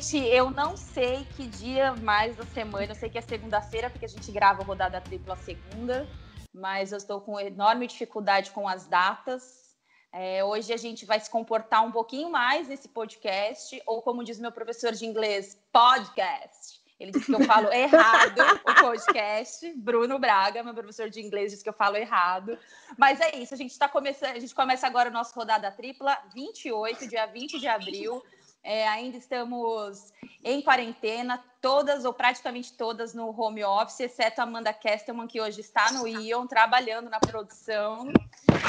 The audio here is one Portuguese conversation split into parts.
Gente, eu não sei que dia mais da semana, eu sei que é segunda-feira, porque a gente grava a rodada tripla segunda, mas eu estou com enorme dificuldade com as datas. É, hoje a gente vai se comportar um pouquinho mais nesse podcast, ou como diz meu professor de inglês, podcast. Ele disse que eu falo errado o podcast. Bruno Braga, meu professor de inglês, disse que eu falo errado. Mas é isso, a gente está começando, a gente começa agora o nosso rodada tripla, 28, dia 20 de abril. É, ainda estamos em quarentena, todas ou praticamente todas no home office, exceto a Amanda Kestelman, que hoje está no Ion, trabalhando na produção.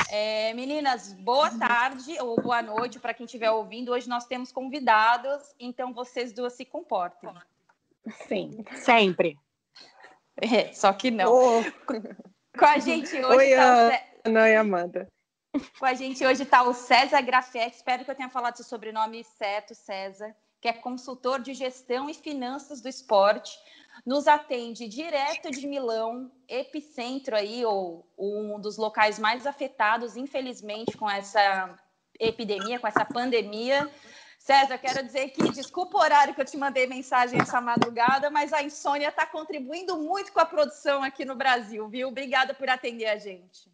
É, meninas, boa tarde ou boa noite para quem estiver ouvindo. Hoje nós temos convidados, então vocês duas se comportem. Sim, sempre. É, só que não. Oh. Com a gente hoje. Oi, tá Ana e Amanda. Com a gente hoje está o César Grafietti, espero que eu tenha falado seu sobrenome certo, César, que é consultor de gestão e finanças do esporte. Nos atende direto de Milão, epicentro aí, ou um dos locais mais afetados, infelizmente, com essa epidemia, com essa pandemia. César, quero dizer que desculpa o horário que eu te mandei mensagem essa madrugada, mas a insônia está contribuindo muito com a produção aqui no Brasil, viu? Obrigada por atender a gente.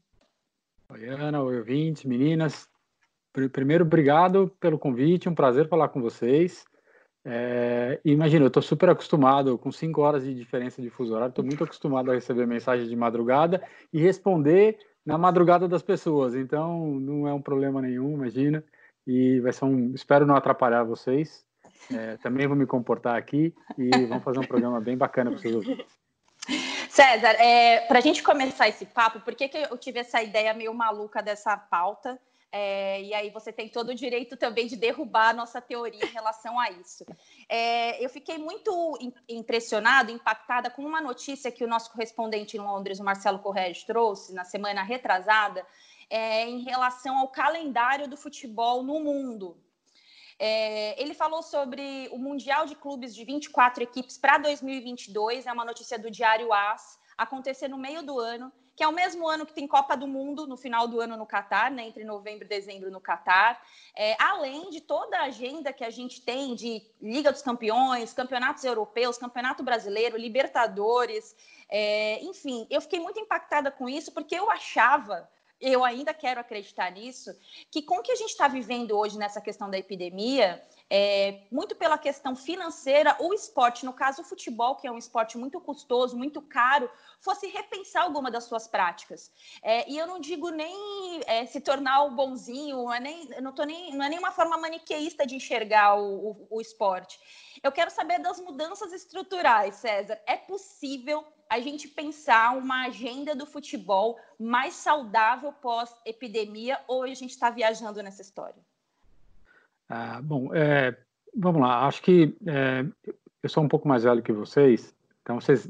Oi, Ana, oi, ouvintes, meninas. Primeiro, obrigado pelo convite, um prazer falar com vocês. É, imagina, eu estou super acostumado, com cinco horas de diferença de fuso horário, estou muito acostumado a receber mensagem de madrugada e responder na madrugada das pessoas, então não é um problema nenhum, imagina e vai ser um. Espero não atrapalhar vocês. É, também vou me comportar aqui e vamos fazer um programa bem bacana para vocês ouvirem. César, é, para a gente começar esse papo, por que, que eu tive essa ideia meio maluca dessa pauta? É, e aí você tem todo o direito também de derrubar a nossa teoria em relação a isso. É, eu fiquei muito impressionada, impactada com uma notícia que o nosso correspondente em Londres, o Marcelo Correia, trouxe na semana retrasada, é, em relação ao calendário do futebol no mundo. É, ele falou sobre o Mundial de Clubes de 24 equipes para 2022, é uma notícia do Diário AS, acontecer no meio do ano, que é o mesmo ano que tem Copa do Mundo, no final do ano no Catar, né, entre novembro e dezembro no Catar, é, além de toda a agenda que a gente tem de Liga dos Campeões, campeonatos europeus, campeonato brasileiro, Libertadores, é, enfim, eu fiquei muito impactada com isso, porque eu achava eu ainda quero acreditar nisso, que com o que a gente está vivendo hoje nessa questão da epidemia, é, muito pela questão financeira, o esporte, no caso o futebol, que é um esporte muito custoso, muito caro, fosse repensar alguma das suas práticas. É, e eu não digo nem é, se tornar o bonzinho, não é, nem, não, tô nem, não é nem uma forma maniqueísta de enxergar o, o, o esporte. Eu quero saber das mudanças estruturais, César. É possível a gente pensar uma agenda do futebol mais saudável pós-epidemia ou a gente está viajando nessa história? Ah, bom, é, vamos lá. Acho que é, eu sou um pouco mais velho que vocês, então vocês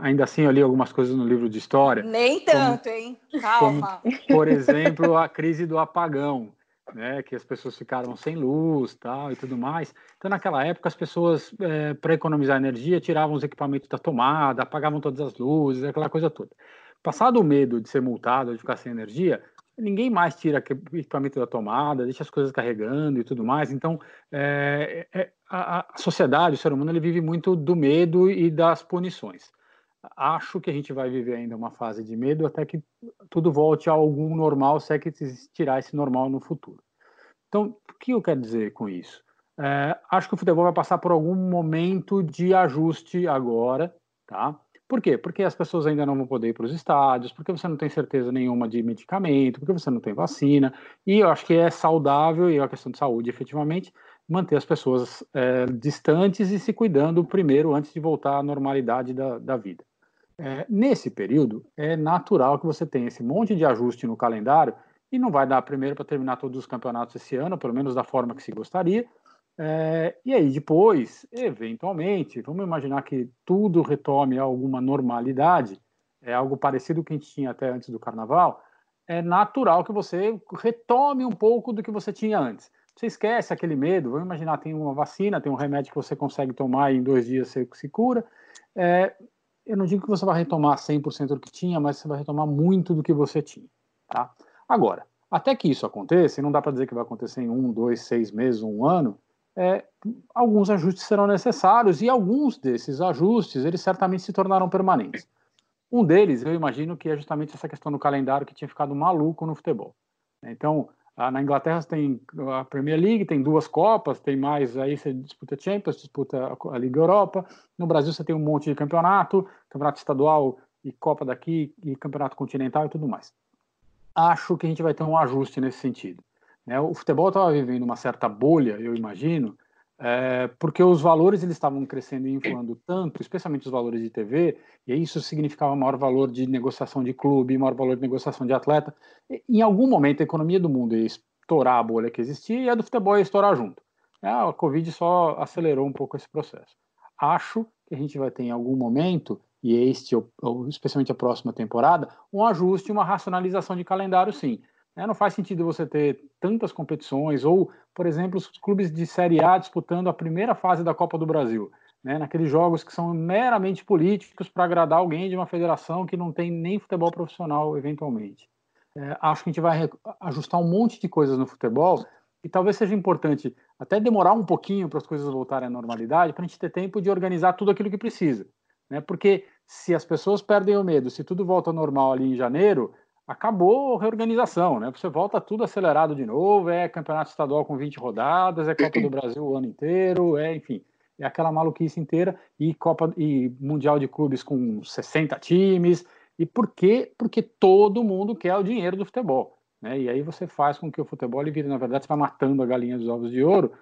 ainda assim eu li algumas coisas no livro de história. Nem tanto, como, hein? Calma. Como, por exemplo, a crise do apagão né, que as pessoas ficaram sem luz tal, e tudo mais. Então, naquela época, as pessoas, é, para economizar energia, tiravam os equipamentos da tomada, apagavam todas as luzes, aquela coisa toda. Passado o medo de ser multado, de ficar sem energia, ninguém mais tira equipamento da tomada, deixa as coisas carregando e tudo mais. Então, é, é, a, a sociedade, o ser humano, ele vive muito do medo e das punições acho que a gente vai viver ainda uma fase de medo até que tudo volte a algum normal, se é que tirar esse normal no futuro. Então, o que eu quero dizer com isso? É, acho que o futebol vai passar por algum momento de ajuste agora, tá? Por quê? Porque as pessoas ainda não vão poder ir para os estádios, porque você não tem certeza nenhuma de medicamento, porque você não tem vacina, e eu acho que é saudável, e é uma questão de saúde, efetivamente, manter as pessoas é, distantes e se cuidando primeiro antes de voltar à normalidade da, da vida. É, nesse período, é natural que você tenha esse monte de ajuste no calendário e não vai dar primeiro para terminar todos os campeonatos esse ano, pelo menos da forma que se gostaria. É, e aí depois, eventualmente, vamos imaginar que tudo retome alguma normalidade, é algo parecido com que a gente tinha até antes do Carnaval. É natural que você retome um pouco do que você tinha antes. Você esquece aquele medo. Vamos imaginar tem uma vacina, tem um remédio que você consegue tomar e em dois dias você se cura. É, eu não digo que você vai retomar 100% do que tinha, mas você vai retomar muito do que você tinha, tá? Agora, até que isso aconteça, e não dá para dizer que vai acontecer em um, dois, seis meses, um ano, é, alguns ajustes serão necessários e alguns desses ajustes eles certamente se tornarão permanentes. Um deles, eu imagino que é justamente essa questão do calendário que tinha ficado maluco no futebol. Então, na Inglaterra você tem a Premier League, tem duas Copas, tem mais, aí você disputa Champions, disputa a Liga Europa. No Brasil você tem um monte de campeonato, campeonato estadual e Copa daqui, e campeonato continental e tudo mais. Acho que a gente vai ter um ajuste nesse sentido. Né? O futebol estava vivendo uma certa bolha, eu imagino, é, porque os valores eles estavam crescendo e inflando tanto, especialmente os valores de TV, e isso significava maior valor de negociação de clube, maior valor de negociação de atleta. E, em algum momento a economia do mundo ia estourar a bolha que existia e a do futebol ia estourar junto. É, a Covid só acelerou um pouco esse processo. Acho que a gente vai ter em algum momento, e este, ou, especialmente a próxima temporada, um ajuste, uma racionalização de calendário, sim. É, não faz sentido você ter tantas competições, ou, por exemplo, os clubes de Série A disputando a primeira fase da Copa do Brasil, né, naqueles jogos que são meramente políticos para agradar alguém de uma federação que não tem nem futebol profissional, eventualmente. É, acho que a gente vai ajustar um monte de coisas no futebol e talvez seja importante até demorar um pouquinho para as coisas voltarem à normalidade, para a gente ter tempo de organizar tudo aquilo que precisa. Né? Porque se as pessoas perdem o medo, se tudo volta ao normal ali em janeiro, acabou a reorganização, né? Você volta tudo acelerado de novo, é campeonato estadual com 20 rodadas, é Copa do Brasil o ano inteiro, é, enfim, é aquela maluquice inteira e Copa e Mundial de Clubes com 60 times. E por quê? Porque todo mundo quer o dinheiro do futebol, né? E aí você faz com que o futebol ele vire, na verdade, você vai matando a galinha dos ovos de ouro,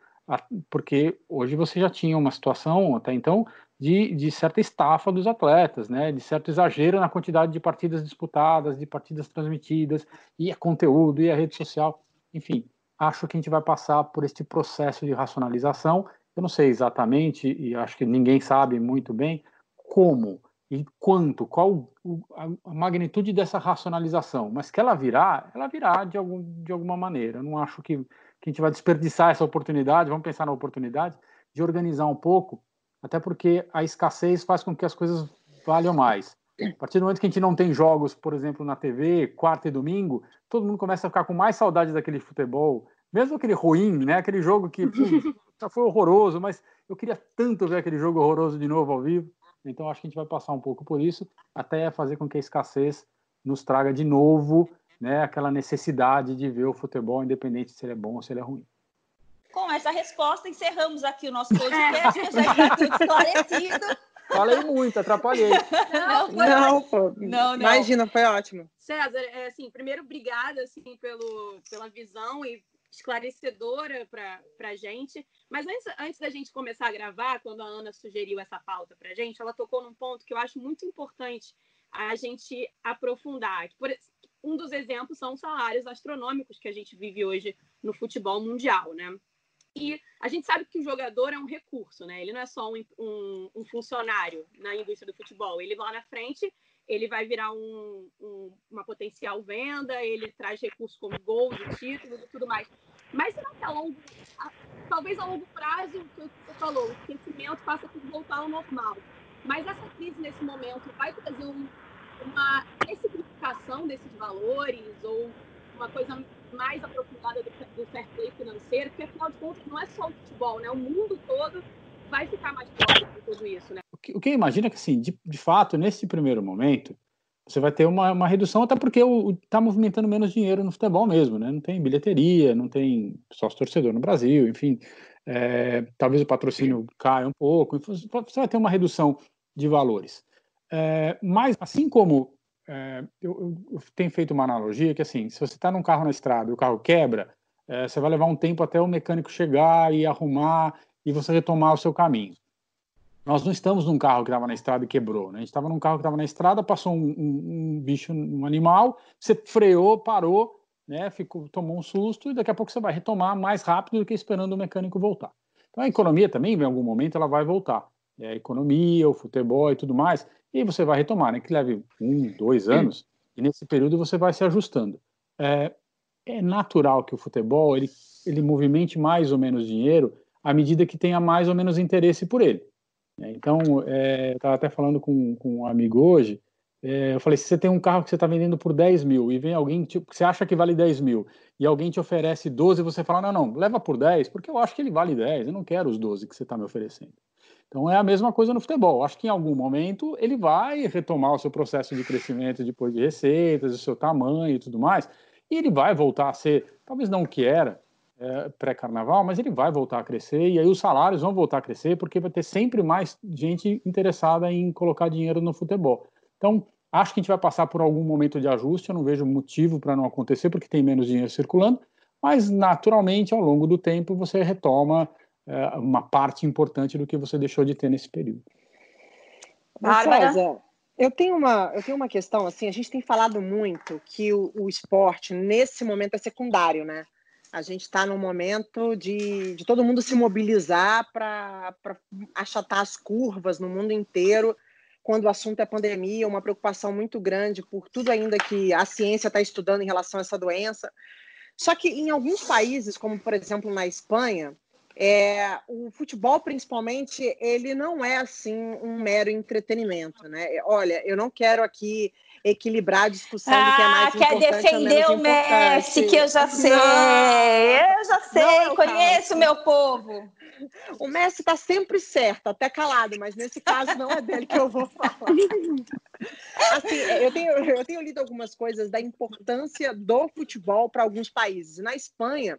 porque hoje você já tinha uma situação até então de, de certa estafa dos atletas, né? de certo exagero na quantidade de partidas disputadas, de partidas transmitidas, e a conteúdo, e a rede social, enfim, acho que a gente vai passar por este processo de racionalização. Eu não sei exatamente, e acho que ninguém sabe muito bem como e quanto, qual a magnitude dessa racionalização, mas que ela virá, ela virá de, algum, de alguma maneira. Eu não acho que, que a gente vai desperdiçar essa oportunidade, vamos pensar na oportunidade de organizar um pouco até porque a escassez faz com que as coisas valham mais. A partir do momento que a gente não tem jogos, por exemplo, na TV, quarta e domingo, todo mundo começa a ficar com mais saudade daquele futebol, mesmo aquele ruim, né? Aquele jogo que já foi horroroso, mas eu queria tanto ver aquele jogo horroroso de novo ao vivo. Então acho que a gente vai passar um pouco por isso, até fazer com que a escassez nos traga de novo, né, aquela necessidade de ver o futebol, independente se ele é bom ou se ele é ruim. Com essa resposta, encerramos aqui o nosso podcast, já está tudo esclarecido. Falei muito, atrapalhei. Não, não, pô. Não, não. Imagina, foi ótimo. César, é, assim, primeiro, obrigada assim, pelo, pela visão e esclarecedora para a gente. Mas antes, antes da gente começar a gravar, quando a Ana sugeriu essa pauta para a gente, ela tocou num ponto que eu acho muito importante a gente aprofundar. Por, um dos exemplos são os salários astronômicos que a gente vive hoje no futebol mundial, né? E a gente sabe que o jogador é um recurso, né? Ele não é só um, um, um funcionário na indústria do futebol. Ele lá na frente, ele vai virar um, uma potencial venda, ele traz recursos como gols, títulos e tudo mais. Mas será que a longo, a, talvez a longo prazo, o que você falou, o esquecimento faça tudo voltar ao normal. Mas essa crise nesse momento vai trazer uma ressignificação desses valores ou uma coisa mais aprofundada do, do fair play financeiro, porque afinal de contas não é só o futebol, né? O mundo todo vai ficar mais próximo de tudo isso, né? O que, o que imagina é que, assim, de, de fato, nesse primeiro momento, você vai ter uma, uma redução, até porque está movimentando menos dinheiro no futebol mesmo, né? Não tem bilheteria, não tem sócio torcedor no Brasil, enfim. É, talvez o patrocínio caia um pouco, você vai ter uma redução de valores. É, mas, assim como é, eu, eu, tenho feito uma analogia que, assim, se você está num carro na estrada e o carro quebra, é, você vai levar um tempo até o mecânico chegar e arrumar e você retomar o seu caminho. Nós não estamos num carro que estava na estrada e quebrou, né? A gente estava num carro que estava na estrada, passou um, um, um, bicho, um animal, você freou, parou, né? Ficou, tomou um susto e daqui a pouco você vai retomar mais rápido do que esperando o mecânico voltar. Então a economia também, em algum momento, ela vai voltar. É, a economia, o futebol e tudo mais, e você vai retomar, né? Que leve um, dois anos, e nesse período você vai se ajustando. É, é natural que o futebol ele, ele movimente mais ou menos dinheiro à medida que tenha mais ou menos interesse por ele. Né? Então, é, eu estava até falando com, com um amigo hoje, é, eu falei, se você tem um carro que você está vendendo por 10 mil e vem alguém, tipo, você acha que vale 10 mil e alguém te oferece 12, você fala, não, não, leva por 10, porque eu acho que ele vale 10, eu não quero os 12 que você está me oferecendo. Então é a mesma coisa no futebol. Acho que em algum momento ele vai retomar o seu processo de crescimento depois de receitas, o seu tamanho e tudo mais, e ele vai voltar a ser, talvez não o que era é, pré-carnaval, mas ele vai voltar a crescer e aí os salários vão voltar a crescer porque vai ter sempre mais gente interessada em colocar dinheiro no futebol. Então, acho que a gente vai passar por algum momento de ajuste, eu não vejo motivo para não acontecer, porque tem menos dinheiro circulando, mas naturalmente, ao longo do tempo, você retoma é, uma parte importante do que você deixou de ter nesse período. Bárbara? eu tenho uma, eu tenho uma questão, assim, a gente tem falado muito que o, o esporte, nesse momento, é secundário, né? A gente está num momento de, de todo mundo se mobilizar para achatar as curvas no mundo inteiro quando o assunto é pandemia, uma preocupação muito grande por tudo ainda que a ciência está estudando em relação a essa doença. Só que em alguns países, como por exemplo na Espanha, é, o futebol principalmente ele não é assim um mero entretenimento, né? Olha, eu não quero aqui equilibrar a discussão ah, do que é mais quer importante defender o Messi, que eu já sei, não, eu já sei, não, conheço o meu povo. O Messi está sempre certo, até calado, mas nesse caso não é dele que eu vou falar. Assim, eu tenho, eu tenho lido algumas coisas da importância do futebol para alguns países. Na Espanha,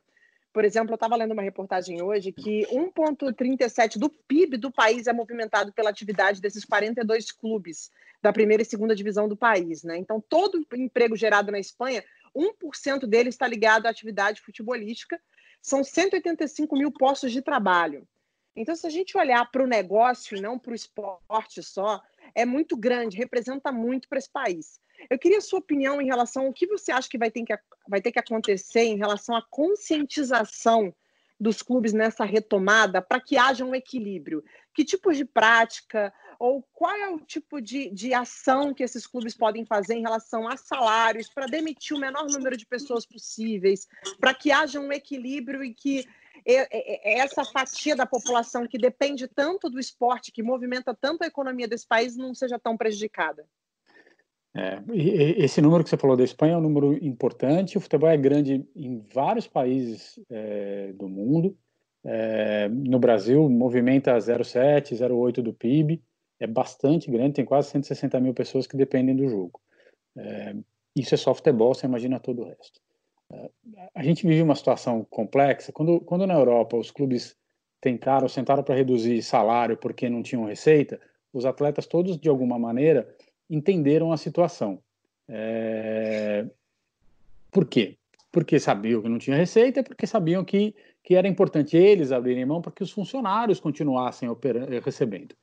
por exemplo, eu estava lendo uma reportagem hoje que 1,37 do PIB do país é movimentado pela atividade desses 42 clubes da primeira e segunda divisão do país. Né? Então, todo emprego gerado na Espanha, 1% dele está ligado à atividade futebolística. São 185 mil postos de trabalho. Então, se a gente olhar para o negócio e não para o esporte só, é muito grande, representa muito para esse país. Eu queria a sua opinião em relação ao que você acha que vai ter que, vai ter que acontecer em relação à conscientização dos clubes nessa retomada para que haja um equilíbrio. Que tipos de prática ou qual é o tipo de, de ação que esses clubes podem fazer em relação a salários para demitir o menor número de pessoas possíveis, para que haja um equilíbrio e que essa fatia da população que depende tanto do esporte, que movimenta tanto a economia desse país, não seja tão prejudicada? É, esse número que você falou da Espanha é um número importante. O futebol é grande em vários países é, do mundo. É, no Brasil, movimenta 0,7, 0,8 do PIB. É bastante grande, tem quase 160 mil pessoas que dependem do jogo. É, isso é só futebol, você imagina todo o resto. A gente vive uma situação complexa. Quando, quando na Europa os clubes tentaram, sentaram para reduzir salário porque não tinham receita, os atletas todos, de alguma maneira, entenderam a situação. É... Por quê? Porque sabiam que não tinha receita, porque sabiam que, que era importante eles abrirem mão para que os funcionários continuassem recebendo.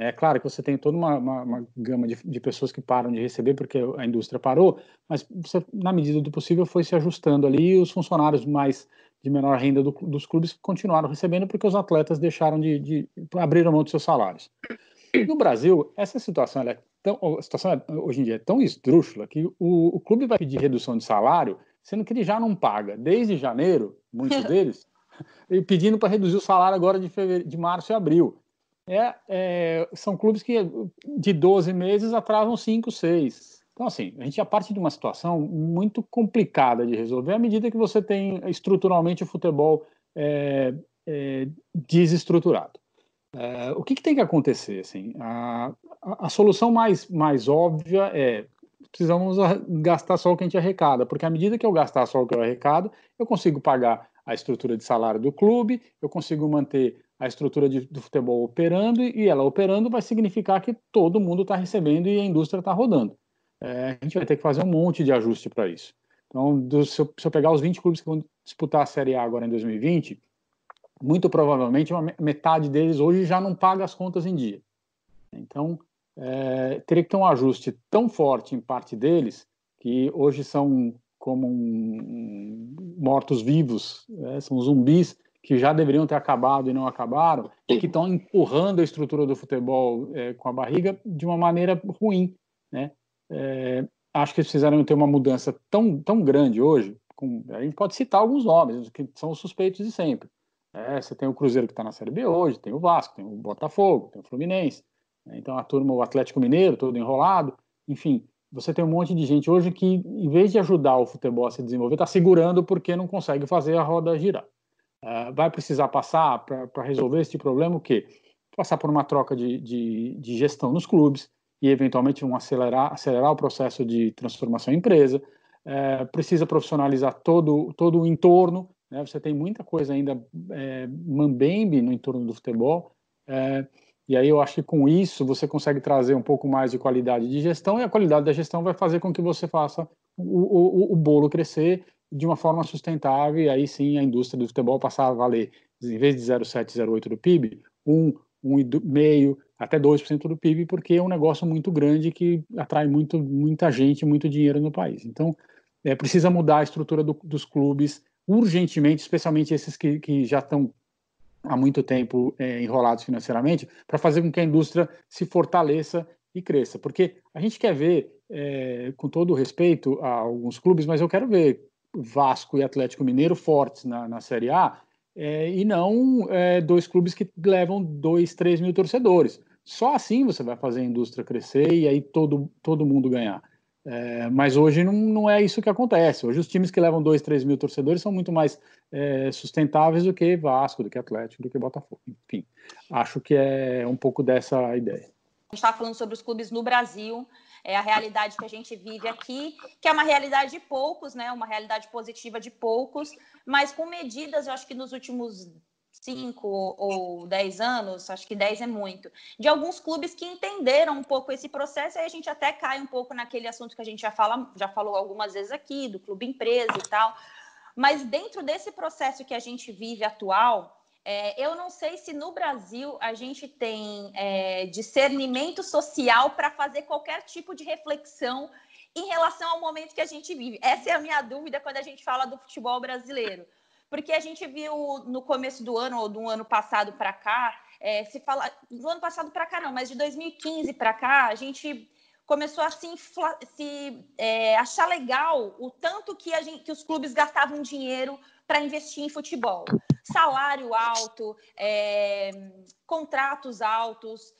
É claro que você tem toda uma, uma, uma gama de, de, pessoas que param de receber porque a indústria parou, mas você, na medida do possível, foi se ajustando ali e os funcionários mais de menor renda do, dos clubes continuaram recebendo porque os atletas deixaram de, de abrir mão dos seus salários. No Brasil, essa situação é tão, a situação é, hoje em dia é tão esdrúxula que o, o clube vai pedir redução de salário, sendo que ele já não paga desde janeiro, muitos deles, pedindo para reduzir o salário agora de, fevereiro, de março e abril. É, é, são clubes que de 12 meses atrasam 5, 6. Então, assim, a gente já parte de uma situação muito complicada de resolver à medida que você tem estruturalmente o futebol é, é desestruturado. É, o que, que, tem que acontecer? Assim, a, a, a, solução mais, mais óbvia é precisamos gastar só o que a gente arrecada, porque à medida que eu gastar só o que eu arrecado, eu consigo pagar a estrutura de salário do clube, eu consigo manter a estrutura de, do futebol operando, e ela operando vai significar que todo mundo está recebendo e a indústria está rodando. É, a gente vai ter que fazer um monte de ajuste para isso. Então, do, se, eu, se eu pegar os 20 clubes que vão disputar a Série A agora em 2020, muito provavelmente uma metade deles hoje já não paga as contas em dia. Então, é, teria que ter um ajuste tão forte em parte deles, que hoje são como um, mortos-vivos, é, são zumbis que já deveriam ter acabado e não acabaram, e que estão empurrando a estrutura do futebol é, com a barriga de uma maneira ruim. Né? É, acho que eles fizeram ter uma mudança tão, tão grande hoje, com, a gente pode citar alguns nomes, que são os suspeitos de sempre. É, você tem o Cruzeiro que está na Série B hoje, tem o Vasco, tem o Botafogo, tem o Fluminense. Né? Então a turma, o Atlético Mineiro, todo enrolado. enfim, você tem um monte de gente hoje que, em vez de ajudar o futebol a se desenvolver, está segurando porque não consegue fazer a roda girar. Uh, vai precisar passar para resolver esse problema o quê? Passar por uma troca de, de, de, gestão nos clubes e, eventualmente, um acelerar, acelerar o processo de transformação em empresa. Uh, precisa profissionalizar todo, todo o entorno. Né? Você tem muita coisa ainda é, mambembe no entorno do futebol. É, e aí eu acho que com isso você consegue trazer um pouco mais de qualidade de gestão e a qualidade da gestão vai fazer com que você faça o, o, o bolo crescer de uma forma sustentável e aí sim a indústria do futebol passar a valer, em vez de 0,7, 0,8 do PIB, 1, 1,5 até 2% do PIB, porque é um negócio muito grande que atrai muito, muita gente, muito dinheiro no país. Então, é, precisa mudar a estrutura do, dos clubes urgentemente, especialmente esses que, que já estão há muito tempo é, enrolados financeiramente, para fazer com que a indústria se fortaleça e cresça. Porque a gente quer ver, é, com todo respeito a alguns clubes, mas eu quero ver Vasco e Atlético Mineiro fortes na, na Série A é, e não é, dois clubes que levam dois, três mil torcedores. Só assim você vai fazer a indústria crescer e aí todo, todo mundo ganhar. É, mas hoje não, não é isso que acontece. Hoje os times que levam 2, 3 mil torcedores são muito mais é, sustentáveis do que Vasco, do que Atlético, do que Botafogo. Enfim, acho que é um pouco dessa ideia. A gente estava falando sobre os clubes no Brasil, é a realidade que a gente vive aqui, que é uma realidade de poucos, né? Uma realidade positiva de poucos, mas com medidas, eu acho que nos últimos cinco ou dez anos, acho que dez é muito, de alguns clubes que entenderam um pouco esse processo, aí a gente até cai um pouco naquele assunto que a gente já, fala, já falou algumas vezes aqui, do clube empresa e tal. Mas dentro desse processo que a gente vive atual, é, eu não sei se no Brasil a gente tem é, discernimento social para fazer qualquer tipo de reflexão em relação ao momento que a gente vive. Essa é a minha dúvida quando a gente fala do futebol brasileiro porque a gente viu no começo do ano ou do ano passado para cá, é, se fala do ano passado para cá não, mas de 2015 para cá, a gente começou a se, infla, se é, achar legal o tanto que, gente, que os clubes gastavam dinheiro para investir em futebol. Salário alto, é, contratos altos.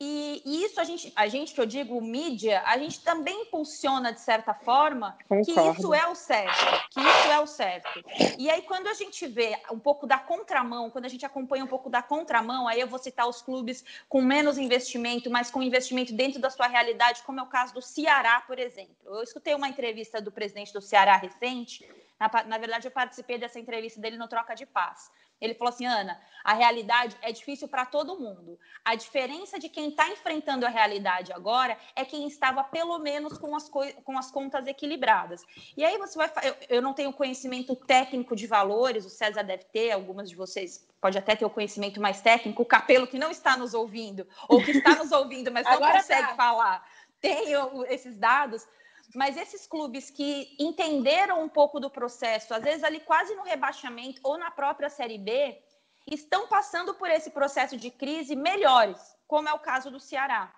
E, e, isso a gente, a gente que eu digo mídia, a gente também impulsiona de certa forma Concordo. que isso é o certo, que isso é o certo. E aí quando a gente vê um pouco da contramão, quando a gente acompanha um pouco da contramão, aí eu vou citar os clubes com menos investimento, mas com investimento dentro da sua realidade, como é o caso do Ceará, por exemplo. Eu escutei uma entrevista do presidente do Ceará recente, na, na verdade eu participei dessa entrevista dele no Troca de Paz. Ele falou assim, Ana, a realidade é difícil para todo mundo. A diferença de quem está enfrentando a realidade agora é quem estava pelo menos com as, com as contas equilibradas. E aí você vai. Eu, eu não tenho conhecimento técnico de valores, o César deve ter, algumas de vocês pode até ter o conhecimento mais técnico, o Capelo que não está nos ouvindo, ou que está nos ouvindo, mas não consegue tá. falar, tem esses dados. Mas esses clubes que entenderam um pouco do processo, às vezes ali quase no rebaixamento ou na própria Série B, estão passando por esse processo de crise melhores, como é o caso do Ceará.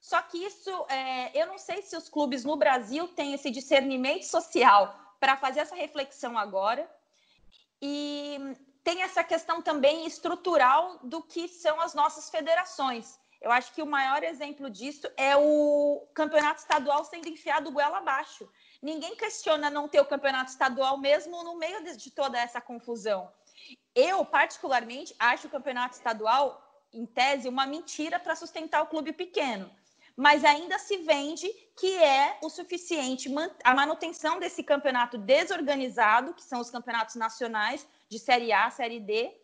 Só que isso, é, eu não sei se os clubes no Brasil têm esse discernimento social para fazer essa reflexão agora. E tem essa questão também estrutural do que são as nossas federações. Eu acho que o maior exemplo disso é o campeonato estadual sendo enfiado goela abaixo. Ninguém questiona não ter o campeonato estadual mesmo no meio de toda essa confusão. Eu, particularmente, acho o campeonato estadual, em tese, uma mentira para sustentar o clube pequeno. Mas ainda se vende que é o suficiente a manutenção desse campeonato desorganizado, que são os campeonatos nacionais de Série A, Série D,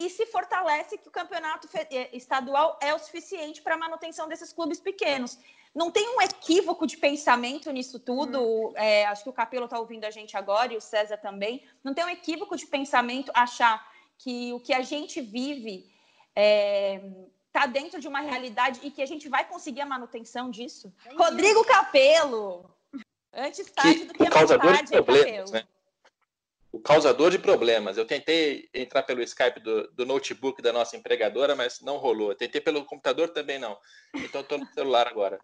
e se fortalece que o campeonato eh, estadual é o suficiente para a manutenção desses clubes pequenos. Não tem um equívoco de pensamento nisso tudo. Hum. É, acho que o Capelo está ouvindo a gente agora e o César também. Não tem um equívoco de pensamento achar que o que a gente vive está é, dentro de uma realidade e que a gente vai conseguir a manutenção disso. Rodrigo Capelo! Antes tarde do que mais tarde, Capelo. Né? O causador de problemas. Eu tentei entrar pelo Skype do, do notebook da nossa empregadora, mas não rolou. Eu tentei pelo computador também não. Então estou no celular agora.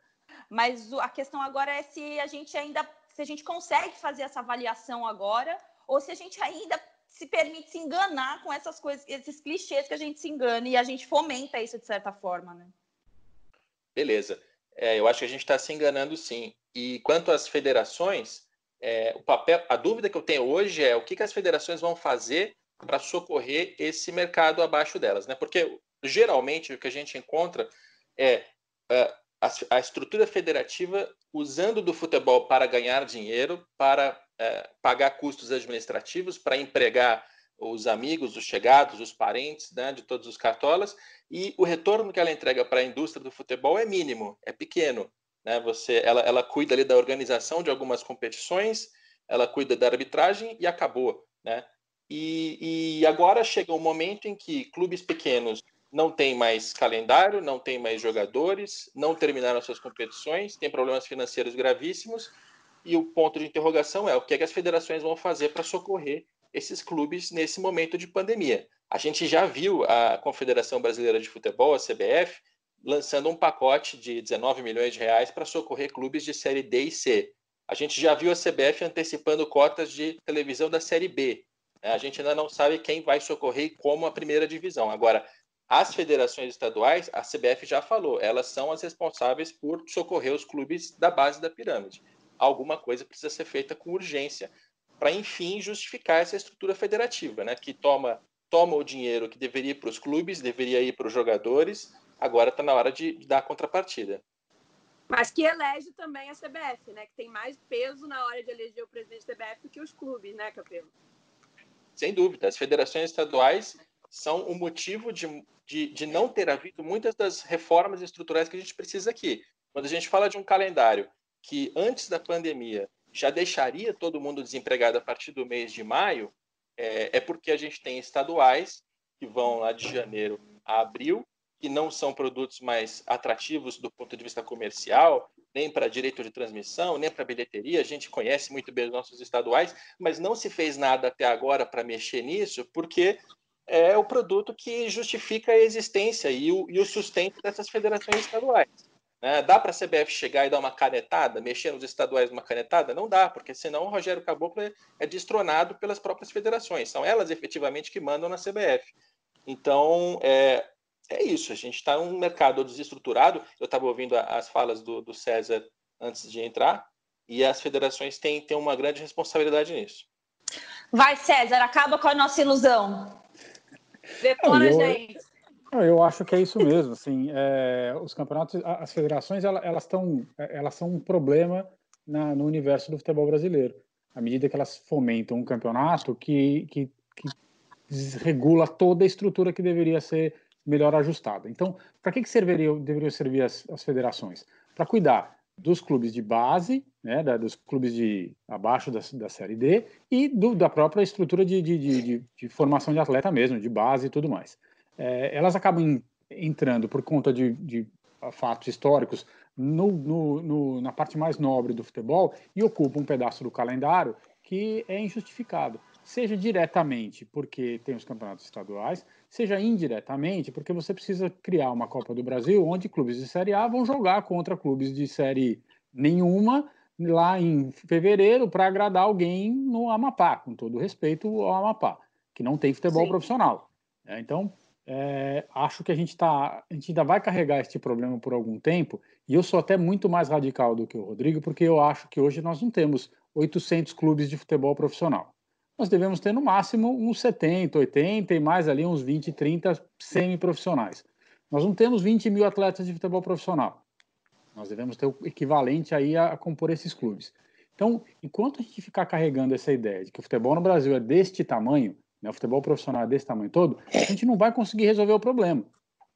Mas a questão agora é se a gente ainda, se a gente consegue fazer essa avaliação agora, ou se a gente ainda se permite se enganar com essas coisas, esses clichês que a gente se engana e a gente fomenta isso de certa forma, né? Beleza. É, eu acho que a gente está se enganando sim. E quanto às federações, é, o papel, a dúvida que eu tenho hoje é o que, que as federações vão fazer para socorrer esse mercado abaixo delas, né? Porque geralmente o que a gente encontra é, é a, a, estrutura federativa usando do futebol para ganhar dinheiro, para é, pagar custos administrativos, para empregar os amigos, os chegados, os parentes né, de todos os cartolas, e o retorno que ela entrega para a indústria do futebol é mínimo, é pequeno. Né? Você, ela, ela cuida ali da organização de algumas competições, ela cuida da arbitragem e acabou. Né? E, e agora chega um momento em que clubes pequenos não têm mais calendário, não têm mais jogadores, não terminaram suas competições, têm problemas financeiros gravíssimos, e o ponto de interrogação é o que, é que as federações vão fazer para socorrer esses clubes nesse momento de pandemia. A gente já viu a Confederação Brasileira de Futebol, a CBF, lançando um pacote de 19 milhões de reais para socorrer clubes de Série D e C. A gente já viu a CBF antecipando cotas de televisão da Série B. Né? A gente ainda não sabe quem vai socorrer e como a primeira divisão. Agora, as federações estaduais, a CBF já falou, elas são as responsáveis por socorrer os clubes da base da pirâmide. Alguma coisa precisa ser feita com urgência para, enfim, justificar essa estrutura federativa, né? que toma, toma o dinheiro que deveria ir para os clubes, deveria ir para os jogadores, agora está na hora de, de dar a contrapartida. Mas que elege também a CBF, né? Que tem mais peso na hora de eleger o presidente da CBF do que os clubes, né, Capelo? Sem dúvida. As federações estaduais são o motivo de, de, de não ter havido muitas das reformas estruturais que a gente precisa aqui. Quando a gente fala de um calendário que antes da pandemia já deixaria todo mundo desempregado a partir do mês de maio, é, é porque a gente tem estaduais que vão lá de janeiro a abril que não são produtos mais atrativos do ponto de vista comercial, nem para direito de transmissão, nem para bilheteria. A gente conhece muito bem os nossos estaduais, mas não se fez nada até agora para mexer nisso, porque é o produto que justifica a existência e o, e o sustento dessas federações estaduais. Né? Dá para a CBF chegar e dar uma canetada, mexer nos estaduais uma canetada? Não dá, porque senão o Rogério Caboclo é, é destronado pelas próprias federações. São elas efetivamente que mandam na CBF. Então, é, é isso, a gente está num mercado desestruturado. Eu estava ouvindo as falas do, do, César antes de entrar, e as federações têm, têm uma grande responsabilidade nisso. Vai, César, acaba com a nossa ilusão. Detona, eu, gente. Eu acho que é isso mesmo. Assim, é, os campeonatos, as federações, elas, estão, elas são um problema na, no universo do futebol brasileiro. À medida que elas fomentam um campeonato que, que, que desregula toda a estrutura que deveria ser melhor ajustada. Então, para que, que serviriam, deveriam servir as, as federações? Para cuidar dos clubes de base, né, da, dos clubes de abaixo da, da Série D e do, da própria estrutura de, de, de, de, formação de atleta mesmo, de base e tudo mais. É, elas acabam entrando por conta de, fatos históricos no, no, no, na parte mais nobre do futebol e ocupam um pedaço do calendário que é injustificado seja diretamente porque tem os campeonatos estaduais, seja indiretamente porque você precisa criar uma Copa do Brasil onde clubes de Série A vão jogar contra clubes de Série nenhuma lá em fevereiro para agradar alguém no Amapá, com todo respeito ao Amapá, que não tem futebol Sim. profissional. É, então, é, acho que a gente, tá, a gente ainda vai carregar este problema por algum tempo, e eu sou até muito mais radical do que o Rodrigo, porque eu acho que hoje nós não temos 800 clubes de futebol profissional nós devemos ter no máximo uns 70, 80 e mais ali uns 20, 30 semi-profissionais. Nós não temos 20 mil atletas de futebol profissional. Nós devemos ter o equivalente aí a, a compor esses clubes. Então, enquanto a gente ficar carregando essa ideia de que o futebol no Brasil é deste tamanho, né, o futebol profissional é desse tamanho todo, a gente não vai conseguir resolver o problema.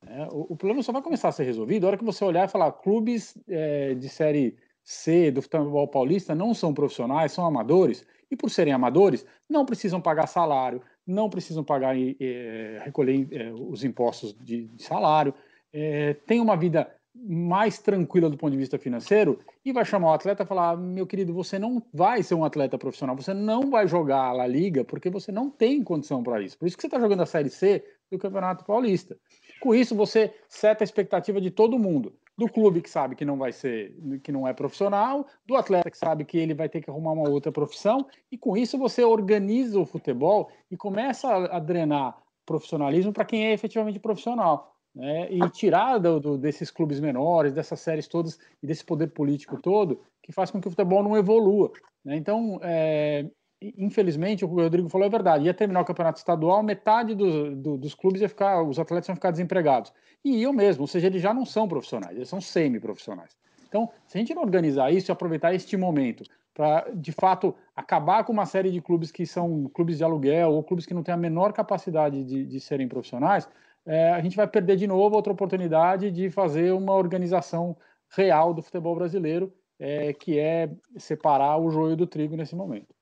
Né? O, o, problema só vai começar a ser resolvido na hora que você olhar e falar clubes é, de série C do futebol paulista não são profissionais, são amadores, e por serem amadores, não precisam pagar salário, não precisam pagar é, recolher é, os impostos de, de salário, é, tem uma vida mais tranquila do ponto de vista financeiro e vai chamar o atleta e falar: meu querido, você não vai ser um atleta profissional, você não vai jogar a La Liga porque você não tem condição para isso. Por isso que você está jogando a Série C do Campeonato Paulista. Com isso, você seta a expectativa de todo mundo do clube que sabe que não vai ser, que não é profissional, do atleta que sabe que ele vai ter que arrumar uma outra profissão, e com isso você organiza o futebol e começa a, drenar profissionalismo para quem é efetivamente profissional. né, e tirar do, do, desses clubes menores, dessas séries todas e desse poder político todo, que faz com que o futebol não evolua. Né? Então, é, infelizmente, o que o Rodrigo falou é verdade. Ia terminar o campeonato estadual, metade do, do, dos clubes ia ficar, os atletas iam ficar desempregados. E eu mesmo, ou seja, eles já não são profissionais, eles são semi-profissionais. Então, se a gente não organizar isso e aproveitar este momento para, de fato, acabar com uma série de clubes que são clubes de aluguel ou clubes que não têm a menor capacidade de, de serem profissionais, é, a gente vai perder de novo outra oportunidade de fazer uma organização real do futebol brasileiro, é, que é separar o joio do trigo nesse momento.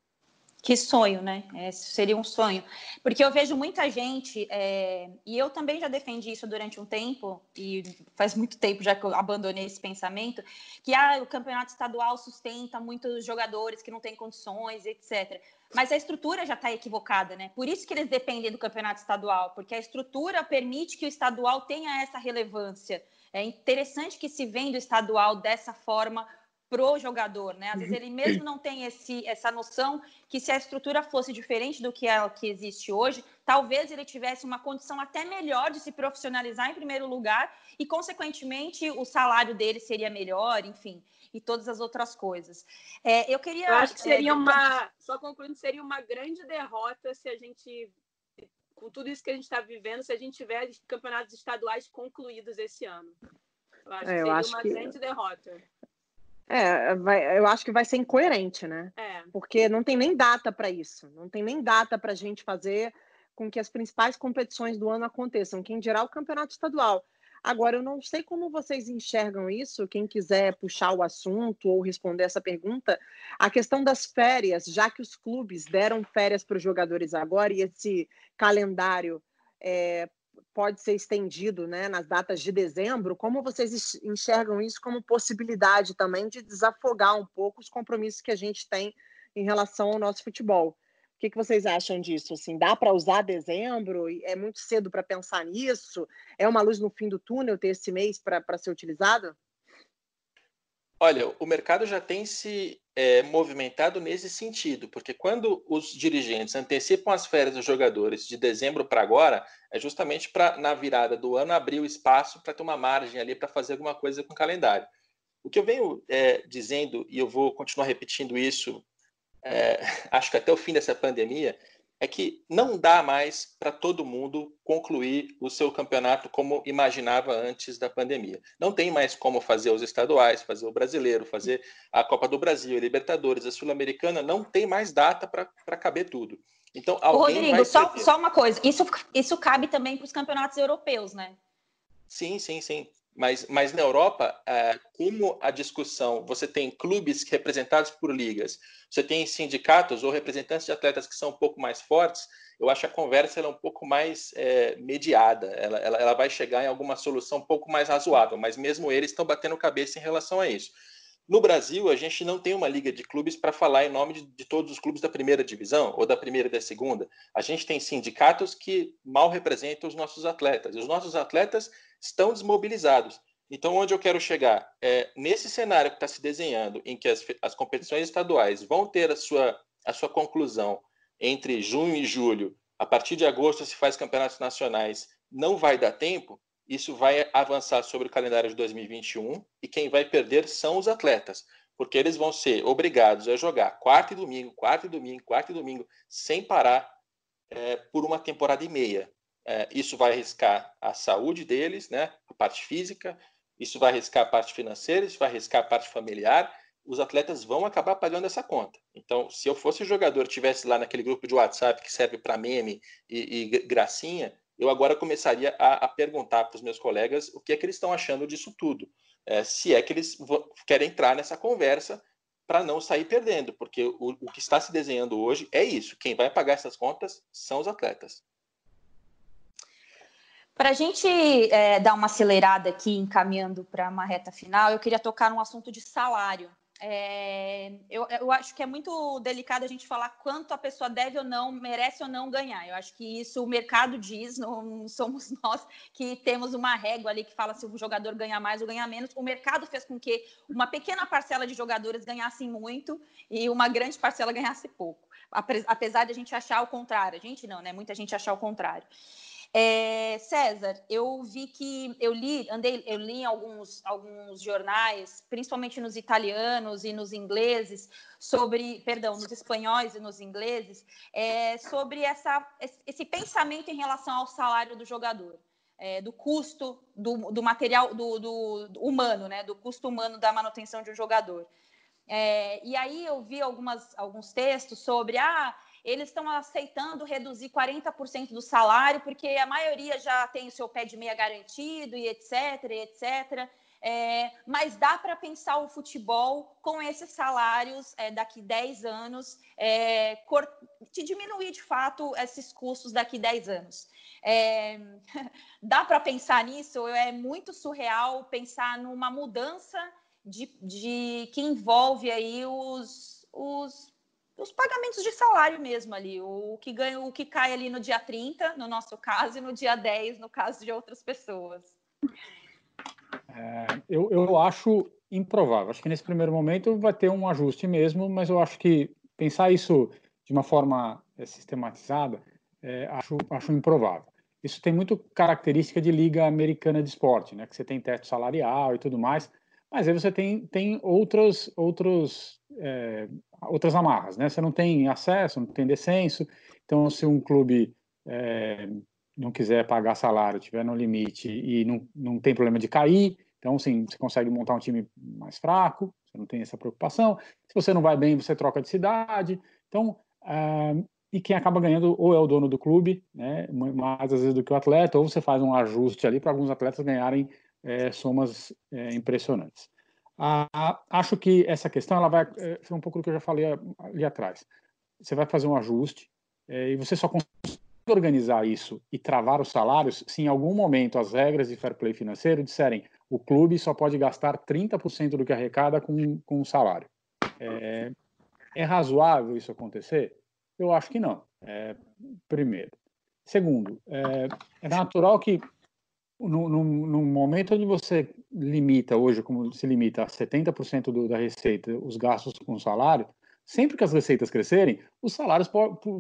Que sonho, né? É, seria um sonho. Porque eu vejo muita gente, é, e eu também já defendi isso durante um tempo, e faz muito tempo já que eu abandonei esse pensamento, que ah, o campeonato estadual sustenta muitos jogadores que não têm condições, etc. Mas a estrutura já está equivocada, né? Por isso que eles dependem do campeonato estadual, porque a estrutura permite que o estadual tenha essa relevância. É interessante que se venda o estadual dessa forma pro jogador, né? Às vezes ele mesmo não tem esse, essa noção que se a estrutura fosse diferente do que é que existe hoje, talvez ele tivesse uma condição até melhor de se profissionalizar em primeiro lugar e, consequentemente, o salário dele seria melhor, enfim, e todas as outras coisas. É, eu queria. Eu acho que seria é, uma. Só concluindo, seria uma grande derrota se a gente. Com tudo isso que a gente está vivendo, se a gente tiver campeonatos estaduais concluídos esse ano. Eu acho é, que seria acho uma que... grande derrota. É, vai, eu acho que vai ser incoerente, né? É. Porque não tem nem data para isso. Não tem nem data para a gente fazer com que as principais competições do ano aconteçam. Quem dirá o campeonato estadual. Agora, eu não sei como vocês enxergam isso, quem quiser puxar o assunto ou responder essa pergunta, a questão das férias, já que os clubes deram férias para os jogadores agora e esse calendário é, pode ser estendido né, nas datas de dezembro, como vocês enxergam isso como possibilidade também de desafogar um pouco os compromissos que a gente tem em relação ao nosso futebol? O que, que vocês acham disso? Assim, dá para usar dezembro? É muito cedo para pensar nisso? É uma luz no fim do túnel ter esse mês para ser utilizado? Olha, o mercado já tem se é, movimentado nesse sentido, porque quando os dirigentes antecipam as férias dos jogadores de dezembro para agora, é justamente para, na virada do ano, abrir o espaço para ter uma margem ali para fazer alguma coisa com o calendário. O que eu venho é, dizendo, e eu vou continuar repetindo isso, é, acho que até o fim dessa pandemia, é que não dá mais para todo mundo concluir o seu campeonato como imaginava antes da pandemia. Não tem mais como fazer os estaduais, fazer o brasileiro, fazer a Copa do Brasil, a Libertadores, a Sul-Americana, não tem mais data para caber tudo. Então, Rodrigo, só, só uma coisa, isso, isso cabe também para os campeonatos europeus, né? Sim, sim, sim. Mas, mas na Europa, é, como a discussão, você tem clubes representados por ligas, você tem sindicatos ou representantes de atletas que são um pouco mais fortes, eu acho a conversa é um pouco mais é, mediada, ela, ela, ela vai chegar em alguma solução um pouco mais razoável, mas mesmo eles estão batendo cabeça em relação a isso. No Brasil, a gente não tem uma liga de clubes para falar em nome de, de, todos os clubes da primeira divisão ou da primeira e da segunda. A gente tem sindicatos que mal representam os nossos atletas. Os nossos atletas estão desmobilizados. Então, onde eu quero chegar? É, nesse cenário que está se desenhando, em que as, as competições estaduais vão ter a sua, a sua conclusão entre junho e julho, a partir de agosto se faz campeonatos nacionais, não vai dar tempo, isso vai avançar sobre o calendário de 2021 e quem vai perder são os atletas, porque eles vão ser obrigados a jogar quarto e domingo, quarto e domingo, quarto e domingo, sem parar é, por uma temporada e meia. É, isso vai arriscar a saúde deles, né, a parte física, isso vai arriscar a parte financeira, isso vai arriscar a parte familiar. Os atletas vão acabar pagando essa conta. Então, se eu fosse jogador, tivesse lá naquele grupo de WhatsApp que serve para meme e, e gracinha, eu agora começaria a, a perguntar para os meus colegas o que é que eles estão achando disso tudo. É, se é que eles querem entrar nessa conversa para não sair perdendo, porque o, o, que está se desenhando hoje é isso. Quem vai pagar essas contas são os atletas. Para a gente é, dar uma acelerada aqui, encaminhando para uma reta final, eu queria tocar no assunto de salário. É, eu, eu, acho que é muito delicado a gente falar quanto a pessoa deve ou não, merece ou não ganhar. Eu acho que isso o mercado diz, não somos nós que temos uma régua ali que fala se o jogador ganha mais ou ganha menos. O mercado fez com que uma pequena parcela de jogadores ganhassem muito e uma grande parcela ganhasse pouco. Apesar de a gente achar o contrário. A gente não, né? Muita gente achar o contrário. É, César, eu vi que eu li, andei, eu li em alguns, alguns jornais, principalmente nos italianos e nos ingleses, sobre, perdão, nos espanhóis e nos ingleses, é, sobre essa, esse pensamento em relação ao salário do jogador. É, do custo do, do material do, do, do, humano, né? Do custo humano da manutenção de um jogador. É, e aí eu vi algumas, alguns textos sobre ah, eles estão aceitando reduzir 40% do salário, porque a maioria já tem o seu pé de meia garantido e etc, etc. É, mas dá para pensar o futebol com esses salários é, daqui 10 anos, é, de diminuir de fato esses custos daqui 10 anos. É, dá para pensar nisso? É muito surreal pensar numa mudança de, de que envolve aí os, os os pagamentos de salário mesmo ali, o que ganha, o que cai ali no dia 30, no nosso caso, e no dia 10, no caso de outras pessoas. É, eu, eu acho improvável. Acho que nesse primeiro momento vai ter um ajuste mesmo, mas eu acho que pensar isso de uma forma é, sistematizada, é, acho, acho improvável. Isso tem muito característica de liga americana de esporte, né? Que você tem teto salarial e tudo mais, mas aí você tem, tem outros, outros é, outras amarras, né? Você não tem acesso, não tem descenso. Então, se um clube é, não quiser pagar salário, tiver no limite e não, não tem problema de cair, então, sim, você consegue montar um time mais fraco, você não tem essa preocupação. Se você não vai bem, você troca de cidade. Então, uh, e quem acaba ganhando ou é o dono do clube, né, mais às vezes do que o atleta, ou você faz um ajuste ali para alguns atletas ganharem é, somas é, impressionantes. Ah, acho que essa questão ela vai é, foi um pouco do que eu já falei ali atrás. Você vai fazer um ajuste é, e você só consegue organizar isso e travar os salários se em algum momento as regras de fair play financeiro disserem o clube só pode gastar 30% do que arrecada com, com o salário. É, é razoável isso acontecer? Eu acho que não. É, primeiro. Segundo, é, é natural que no, no, no, momento onde você limita hoje, como se limita a 70% do, da receita, os gastos com salário, sempre que as receitas crescerem, os salários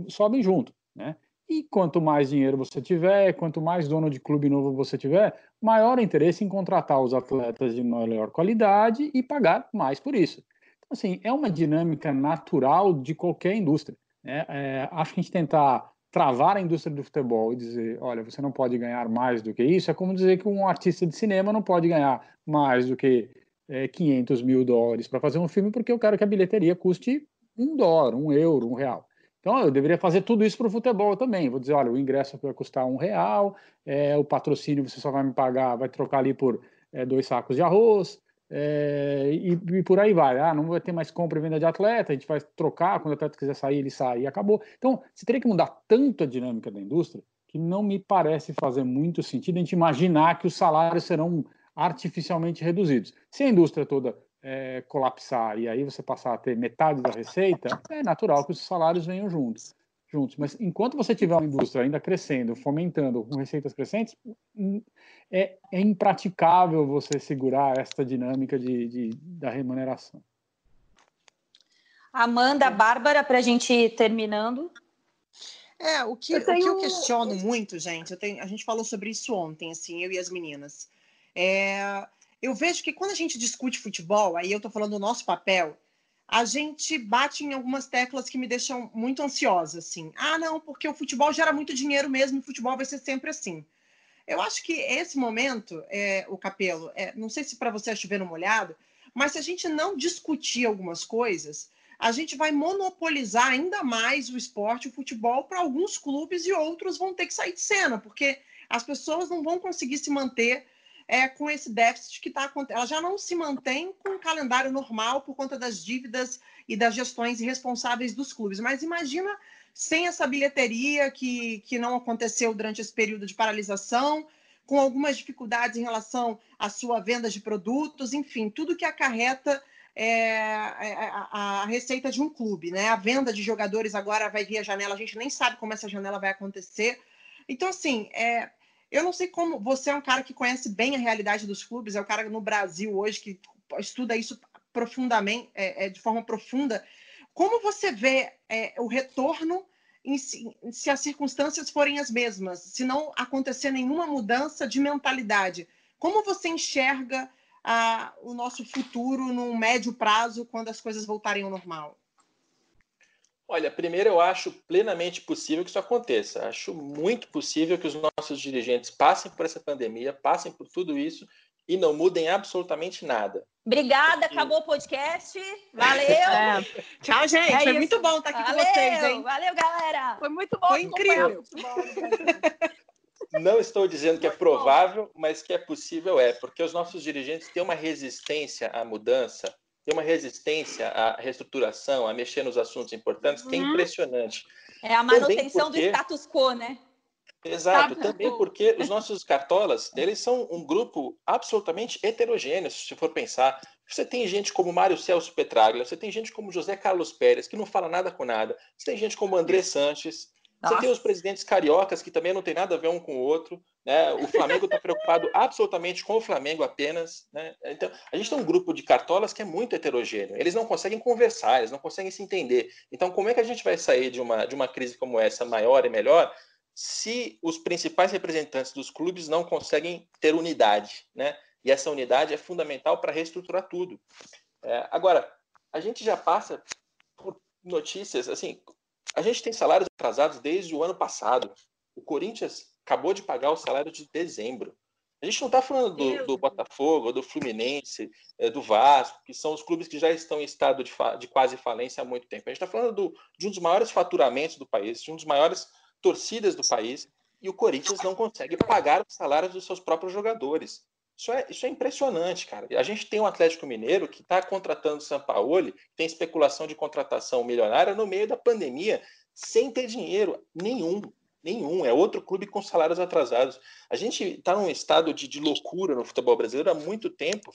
sobem junto, né? E quanto mais dinheiro você tiver, quanto mais dono de clube novo você tiver, maior interesse em contratar os atletas de melhor qualidade e pagar mais por isso. Então, assim, é uma dinâmica natural de qualquer indústria. Né? É, acho que a gente tentar travar a indústria do futebol e dizer, olha, você não pode ganhar mais do que isso, é como dizer que um artista de cinema não pode ganhar mais do que é, 500 mil dólares para fazer um filme, porque eu quero que a bilheteria custe um dólar, um euro, um real. Então, eu deveria fazer tudo isso para o futebol também. Vou dizer, olha, o ingresso vai custar um real, é, o patrocínio você só vai me pagar, vai trocar ali por é, dois sacos de arroz, é, e, e, por aí vai. Ah, não vai ter mais compra e venda de atleta, a gente vai trocar, quando o atleta quiser sair, ele sai e acabou. Então, você teria que mudar tanto a dinâmica da indústria que não me parece fazer muito sentido a gente imaginar que os salários serão artificialmente reduzidos. Se a indústria toda é, colapsar e aí você passar a ter metade da receita, é natural que os salários venham juntos juntos. Mas enquanto você tiver uma indústria ainda crescendo, fomentando, com receitas crescentes, hum, é, é impraticável você segurar esta dinâmica de, de da remuneração. Amanda, Bárbara, para a gente ir terminando. É, o que eu, tenho... o que eu questiono muito, gente, eu tenho, a gente falou sobre isso ontem, assim, eu e as meninas. É, eu vejo que quando a gente discute futebol, aí eu estou falando do nosso papel, a gente bate em algumas teclas que me deixam muito ansiosa, assim. Ah, não, porque o futebol gera muito dinheiro mesmo, o futebol vai ser sempre assim. Eu acho que esse momento, é, o Capelo, é, não sei se para você é chover no molhado, mas se a gente não discutir algumas coisas, a gente vai monopolizar ainda mais o esporte, o futebol, para alguns clubes e outros vão ter que sair de cena, porque as pessoas não vão conseguir se manter é, com esse déficit que está acontecendo. Ela já não se mantém com o calendário normal por conta das dívidas e das gestões irresponsáveis dos clubes. Mas imagina sem essa bilheteria que, que não aconteceu durante esse período de paralisação, com algumas dificuldades em relação à sua venda de produtos, enfim, tudo que acarreta é, a, a, receita de um clube, né? A venda de jogadores agora vai via janela, a gente nem sabe como essa janela vai acontecer. Então, assim, é, eu não sei como você é um cara que conhece bem a realidade dos clubes, é o cara no Brasil hoje que estuda isso profundamente, é, é, de forma profunda. Como você vê é, o retorno em, se as circunstâncias forem as mesmas, se não acontecer nenhuma mudança de mentalidade. Como você enxerga ah, o nosso futuro no médio prazo quando as coisas voltarem ao normal? Olha, primeiro eu acho plenamente possível que isso aconteça. Acho muito possível que os nossos dirigentes passem por essa pandemia, passem por tudo isso e não mudem absolutamente nada. Obrigada, acabou o podcast. Valeu. É. Tchau, gente. É Foi isso. muito bom estar aqui valeu, com vocês, hein? Valeu, galera. Foi muito bom. Foi incrível. Não estou dizendo que é provável, mas que é possível é, porque os nossos dirigentes têm uma resistência à mudança tem uma resistência à reestruturação, a mexer nos assuntos importantes, que é uhum. impressionante. É a manutenção porque... do status quo, né? Exato, também porque os nossos cartolas, eles são um grupo absolutamente heterogêneo, se for pensar. Você tem gente como Mário Celso Petraglia, você tem gente como José Carlos Pérez, que não fala nada com nada, você tem gente como André Sanches, você tem os presidentes cariocas, que também não tem nada a ver um com o outro. Né? O Flamengo está preocupado absolutamente com o Flamengo apenas. Né? Então, a gente tem um grupo de cartolas que é muito heterogêneo. Eles não conseguem conversar, eles não conseguem se entender. Então, como é que a gente vai sair de uma, de uma crise como essa, maior e melhor, se os principais representantes dos clubes não conseguem ter unidade? Né? E essa unidade é fundamental para reestruturar tudo. É, agora, a gente já passa por notícias, assim, a gente tem salários atrasados desde o ano passado. O Corinthians acabou de pagar o salário de dezembro. A gente não está falando do, do, Botafogo, do Fluminense, é, do Vasco, que são os clubes que já estão em estado de, de quase falência há muito tempo. A gente está falando do, de um dos maiores faturamentos do país, de um dos maiores torcidas do país, e o Corinthians não consegue pagar os salários dos seus próprios jogadores. Isso é, isso é impressionante, cara. A gente tem um Atlético Mineiro que está contratando o Sampaoli, tem especulação de contratação milionária no meio da pandemia, sem ter dinheiro nenhum. Nenhum. É outro clube com salários atrasados. A gente está num estado de, de loucura no futebol brasileiro há muito tempo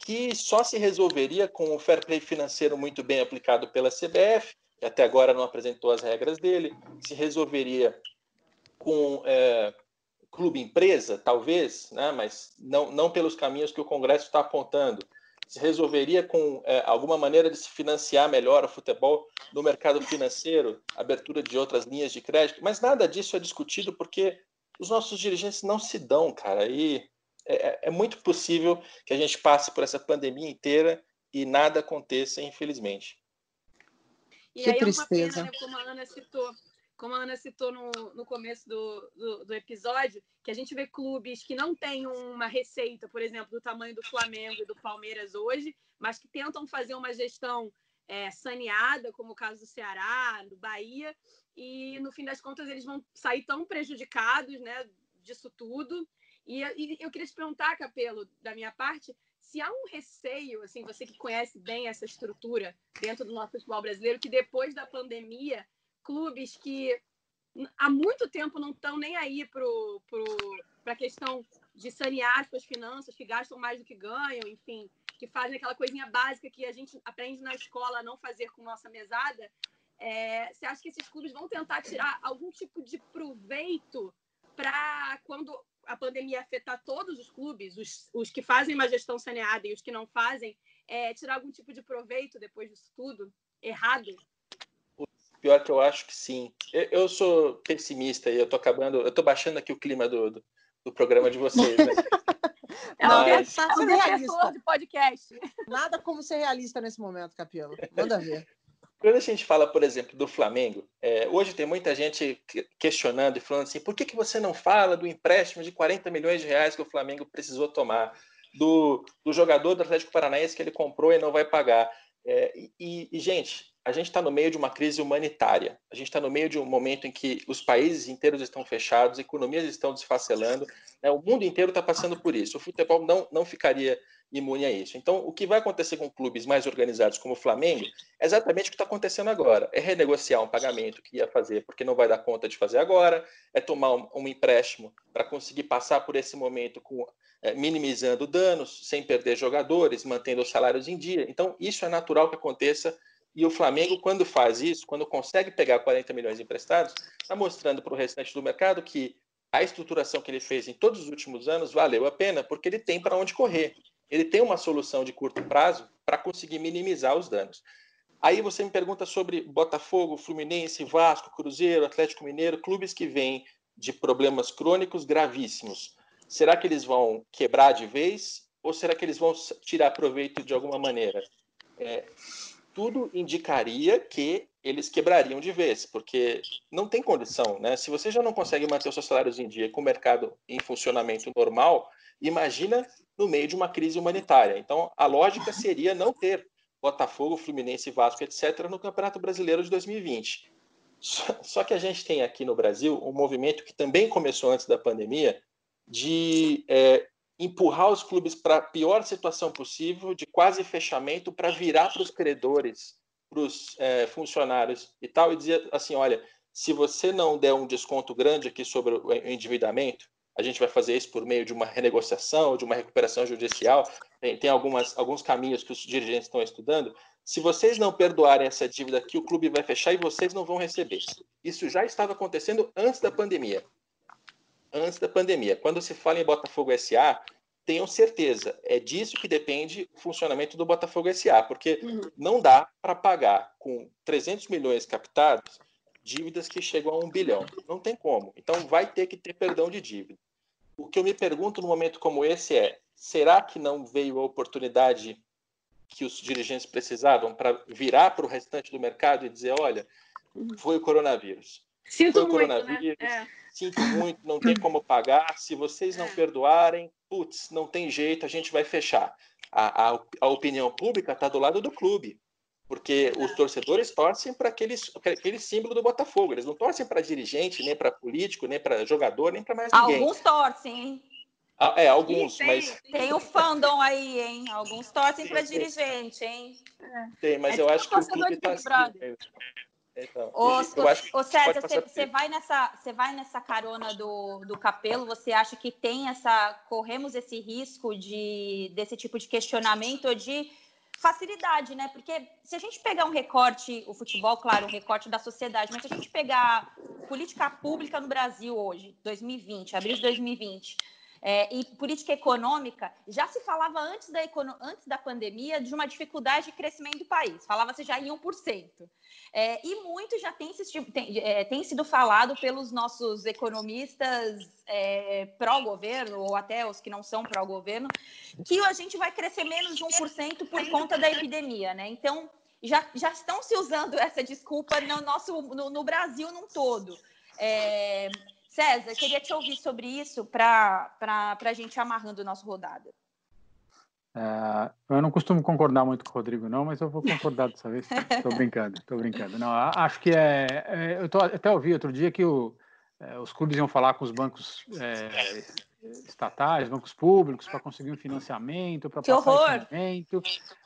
que só se resolveria com o fair play financeiro muito bem aplicado pela CBF, que até agora não apresentou as regras dele, se resolveria com é, clube empresa, talvez, né, mas não, não pelos caminhos que o Congresso está apontando. Se resolveria com é, alguma maneira de se financiar melhor o futebol no mercado financeiro, abertura de outras linhas de crédito, mas nada disso é discutido porque os nossos dirigentes não se dão, cara. E é, é, é muito possível que a gente passe por essa pandemia inteira e nada aconteça, infelizmente. E que aí tristeza. é uma pena, né, como a Ana citou, como a Ana citou no, no começo do, do, do, episódio, que a gente vê clubes que não têm uma receita, por exemplo, do tamanho do Flamengo e do Palmeiras hoje, mas que tentam fazer uma gestão é, saneada, como o caso do Ceará, do Bahia, e no fim das contas eles vão sair tão prejudicados né, disso tudo. E, e eu queria te perguntar, Capelo, da minha parte, se há um receio, assim, você que conhece bem essa estrutura dentro do nosso futebol brasileiro, que depois da pandemia clubes que há muito tempo não estão nem aí para pro, a questão de sanear suas finanças, que gastam mais do que ganham, enfim, que fazem aquela coisinha básica que a gente aprende na escola a não fazer com nossa mesada. É, você acha que esses clubes vão tentar tirar algum tipo de proveito para quando a pandemia afetar todos os clubes, os, os que fazem uma gestão saneada e os que não fazem, é, tirar algum tipo de proveito depois disso tudo? Errado? Pior que eu acho que sim. Eu, eu sou pessimista e eu tô acabando, eu tô baixando aqui o clima do, do, do programa de vocês, né? É Mas... um realista. de podcast. Nada como ser realista nesse momento, Capelo. Manda ver. Quando a gente fala, por exemplo, do Flamengo, é, hoje tem muita gente questionando e falando assim: por que, que você não fala do empréstimo de 40 milhões de reais que o Flamengo precisou tomar? Do, do jogador do Atlético Paranaense que ele comprou e não vai pagar? É, e, e, gente, a gente está no meio de uma crise humanitária. A gente está no meio de um momento em que os países inteiros estão fechados, economias estão desfacelando, né? o mundo inteiro está passando por isso. O futebol não, não ficaria imune a isso. Então, o que vai acontecer com clubes mais organizados como o Flamengo é exatamente o que está acontecendo agora. É renegociar um pagamento que ia fazer porque não vai dar conta de fazer agora, é tomar um, um empréstimo para conseguir passar por esse momento com, é, minimizando danos, sem perder jogadores, mantendo os salários em dia. Então, isso é natural que aconteça e o Flamengo, quando faz isso, quando consegue pegar 40 milhões emprestados, está mostrando para o restante do mercado que a estruturação que ele fez em todos os últimos anos valeu a pena, porque ele tem para onde correr. Ele tem uma solução de curto prazo para conseguir minimizar os danos. Aí você me pergunta sobre Botafogo, Fluminense, Vasco, Cruzeiro, Atlético Mineiro, clubes que vêm de problemas crônicos gravíssimos. Será que eles vão quebrar de vez ou será que eles vão tirar proveito de alguma maneira? É, tudo indicaria que eles quebrariam de vez, porque não tem condição, né? Se você já não consegue manter os seus salários em dia com o mercado em funcionamento normal, imagina no meio de uma crise humanitária. Então, a lógica seria não ter Botafogo, Fluminense, Vasco, etc., no Campeonato Brasileiro de 2020. Só que a gente tem aqui no Brasil um movimento que também começou antes da pandemia de é, empurrar os clubes para a pior situação possível, de quase fechamento, para virar para os credores, para os é, funcionários e tal, e dizer assim: olha, se você não der um desconto grande aqui sobre o endividamento, a gente vai fazer isso por meio de uma renegociação, de uma recuperação judicial. Tem, tem algumas, alguns caminhos que os dirigentes estão estudando. Se vocês não perdoarem essa dívida aqui, o clube vai fechar e vocês não vão receber. Isso já estava acontecendo antes da pandemia. Antes da pandemia. Quando se fala em Botafogo SA, tenham certeza, é disso que depende o funcionamento do Botafogo SA, porque uhum. não dá para pagar com 300 milhões captados dívidas que chegam a um bilhão. Não tem como. Então vai ter que ter perdão de dívida. O que eu me pergunto num momento como esse é: será que não veio a oportunidade que os dirigentes precisavam para virar para o restante do mercado e dizer: olha, foi o coronavírus. Sinto foi o coronavírus, muito, né? é. sinto muito, não tem como pagar. Se vocês não é. perdoarem, putz, não tem jeito, a gente vai fechar. A, a, a opinião pública está do lado do clube porque os torcedores torcem para aquele, aquele símbolo do Botafogo. Eles não torcem para dirigente, nem para político, nem para jogador, nem para mais ninguém. Alguns torcem, hein? Ah, é, alguns, tem, mas. Tem o fandom aí, hein? Alguns torcem para dirigente, hein? Tem, mas é eu acho que o clube está então, ô, ô, César, você, você vai nessa, você vai nessa carona do, do Capelo? Você acha que tem essa, corremos esse risco de desse tipo de questionamento ou de facilidade, né? Porque se a gente pegar um recorte, o futebol, claro, um recorte da sociedade, mas se a gente pegar política pública no Brasil hoje, 2020, abril de 2020, é, e política econômica, já se falava antes da, antes da pandemia de uma dificuldade de crescimento do país, falava-se já em 1%. É, e muito já tem, tem, é, tem, sido falado pelos nossos economistas é, pró-governo, ou até os que não são pró-governo, que a gente vai crescer menos de 1% por conta da epidemia. Né? Então, já, já estão se usando essa desculpa no, nosso, no, no Brasil num todo. É, César, queria te ouvir sobre isso para a gente amarrando o nosso rodada. É, eu não costumo concordar muito com o Rodrigo, não, mas eu vou concordar dessa vez. Estou brincando, estou brincando. Não, acho que é. é eu tô, até ouvi outro dia que o, é, os clubes iam falar com os bancos é, estatais, bancos públicos, para conseguir um financiamento, para passar horror. financiamento.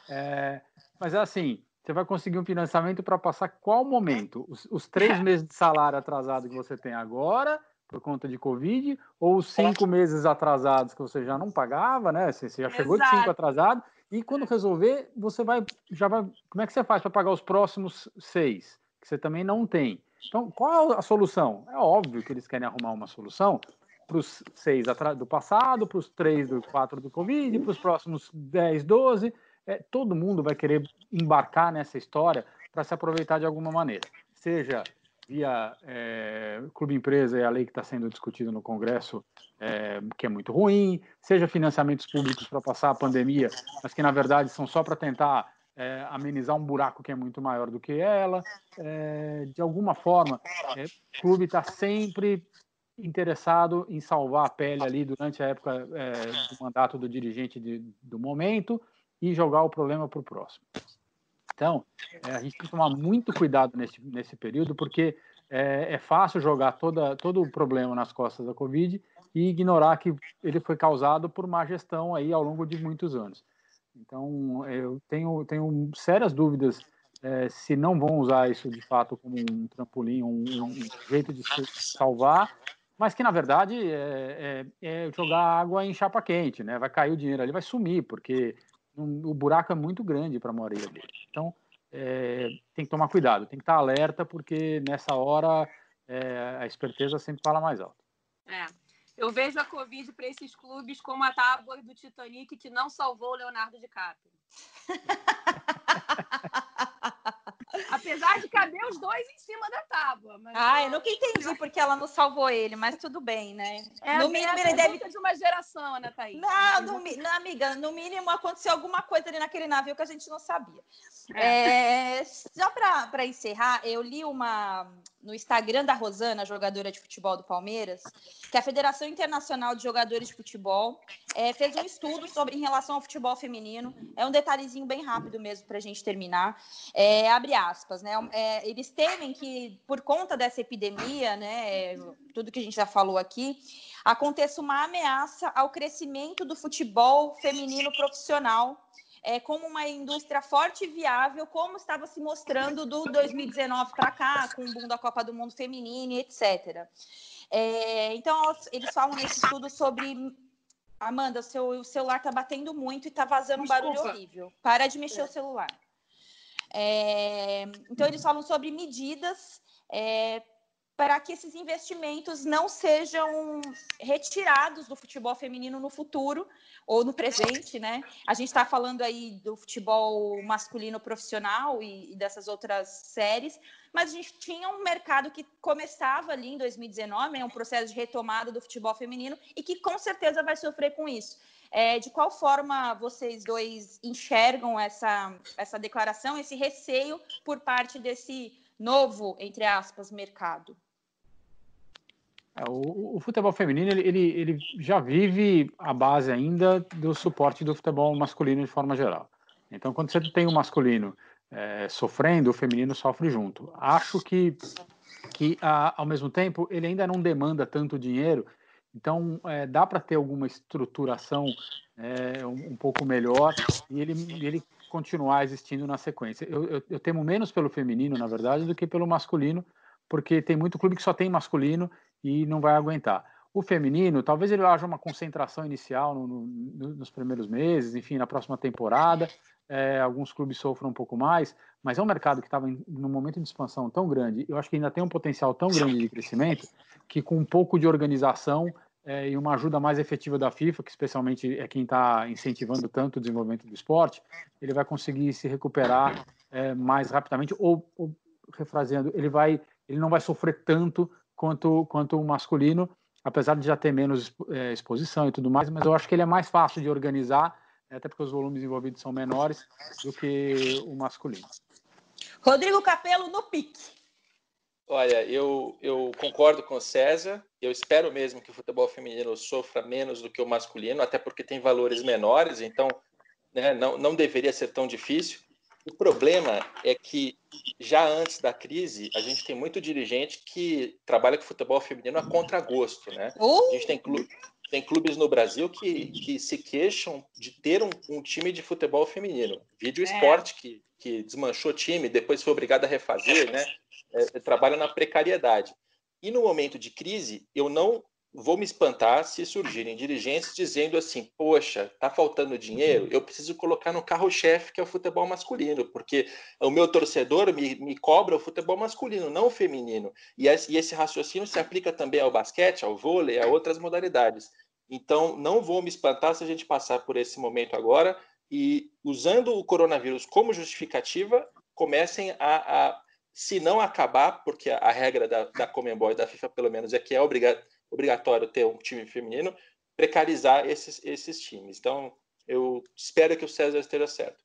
É, mas é assim, você vai conseguir um financiamento para passar qual momento? Os, os três meses de salário atrasado que você tem agora por conta de Covid, ou os cinco meses atrasados que você já não pagava, né? Você, já chegou Exato. de cinco atrasado, e quando resolver, você vai, já vai. Como é que você faz para pagar os próximos seis, que você também não tem? Então, qual a solução? É óbvio que eles querem arrumar uma solução para os seis do passado, para os três do quatro do Covid, para os próximos dez, doze. É, todo mundo vai querer embarcar nessa história para se aproveitar de alguma maneira. Seja via é, clube empresa é a lei que está sendo discutida no Congresso, é, que é muito ruim, seja financiamentos públicos para passar a pandemia, mas que na verdade são só para tentar é, amenizar um buraco que é muito maior do que ela. É, de alguma forma, é, o clube está sempre interessado em salvar a pele ali durante a época é, do mandato do dirigente de, do momento e jogar o problema para o próximo. Então, é, a gente tem que tomar muito cuidado nesse, nesse período, porque é, é, fácil jogar toda, todo o problema nas costas da Covid e ignorar que ele foi causado por má gestão aí ao longo de muitos anos. Então, eu tenho, tenho sérias dúvidas é, se não vão usar isso de fato como um trampolim, um, um jeito de se salvar, mas que na verdade é, é, é, jogar água em chapa quente, né? Vai cair o dinheiro ali, vai sumir, porque o buraco é muito grande para a maioria dele. Então, é, tem que tomar cuidado, tem que estar alerta, porque nessa hora é, a esperteza sempre fala mais alto. É. Eu vejo a Covid para esses clubes como a tábua do Titanic que não salvou o Leonardo DiCaprio. Apesar de caber os dois em cima da tábua. Mas... Ah, eu nunca entendi porque ela não salvou ele, mas tudo bem, né? É, no mínimo, ele deve de uma geração, Ana Thaís. Não, no, não, amiga, no mínimo aconteceu alguma coisa ali naquele navio que a gente não sabia. É. É, só para encerrar, eu li uma no Instagram da Rosana, jogadora de futebol do Palmeiras, que a Federação Internacional de Jogadores de Futebol é, fez um estudo sobre em relação ao futebol feminino. É um detalhezinho bem rápido mesmo para a gente terminar. É, abre aspas, né? É, eles temem que por conta dessa epidemia, né? Tudo que a gente já falou aqui, aconteça uma ameaça ao crescimento do futebol feminino profissional é, como uma indústria forte e viável, como estava se mostrando do 2019 para cá, com o boom da Copa do Mundo Feminino, etc. É, então, eles falam nesse estudo sobre. Amanda, o seu celular está batendo muito e está vazando um barulho horrível. Para de mexer o celular. É, então, eles falam sobre medidas é, para que esses investimentos não sejam retirados do futebol feminino no futuro ou no presente, né? A gente está falando aí do futebol masculino profissional e, e, dessas outras séries, mas a gente tinha um mercado que começava ali em 2019, é um processo de retomada do futebol feminino e que com certeza vai sofrer com isso. É, de qual forma vocês dois enxergam essa, essa declaração, esse receio por parte desse novo, entre aspas, mercado? É, o, o, futebol feminino ele, ele, ele, já vive a base ainda do suporte do futebol masculino de forma geral. Então, quando você tem o masculino é, sofrendo, o feminino sofre junto. Acho que, que a, ao mesmo tempo, ele ainda não demanda tanto dinheiro, então é, dá para ter alguma estruturação é, um, um, pouco melhor e ele, ele continuar existindo na sequência. Eu, eu, eu temo menos pelo feminino, na verdade, do que pelo masculino, porque tem muito clube que só tem masculino e não vai aguentar. O feminino, talvez ele haja uma concentração inicial no, no, nos primeiros meses, enfim, na próxima temporada, é, alguns clubes sofram um pouco mais, mas é um mercado que estava num momento de expansão tão grande, eu acho que ainda tem um potencial tão grande de crescimento, que com um pouco de organização é, e uma ajuda mais efetiva da FIFA, que especialmente é quem está incentivando tanto o desenvolvimento do esporte, ele vai conseguir se recuperar é, mais rapidamente, ou, ou refraseando, ele vai, ele não vai sofrer tanto quanto, quanto o masculino, apesar de já ter menos é, exposição e tudo mais, mas eu acho que ele é mais fácil de organizar, até porque os volumes envolvidos são menores do que o masculino. Rodrigo Capello no pique. Olha, eu, eu concordo com o César. Eu espero mesmo que o futebol feminino sofra menos do que o masculino, até porque tem valores menores, então né, não, não deveria ser tão difícil. O problema é que já antes da crise, a gente tem muito dirigente que trabalha com futebol feminino a contragosto, né? Uh! A gente tem, clube, tem clubes no Brasil que, que se queixam de ter um, um time de futebol feminino. Vídeo é. esporte que, que desmanchou time, depois foi obrigado a refazer, né? É, trabalha na precariedade. E no momento de crise, eu não vou me espantar se surgirem dirigentes dizendo assim: poxa, tá faltando dinheiro, eu preciso colocar no carro-chefe que é o futebol masculino, porque o meu torcedor me, me cobra o futebol masculino, não o feminino. E esse, raciocínio se aplica também ao basquete, ao vôlei, a outras modalidades. Então, não vou me espantar se a gente passar por esse momento agora e, usando o coronavírus como justificativa, comecem a, a se não acabar, porque a regra da, da Comembol e da FIFA, pelo menos, é que é obrigado obrigatório ter um time feminino, precarizar esses, esses times. Então, eu espero que o César esteja certo.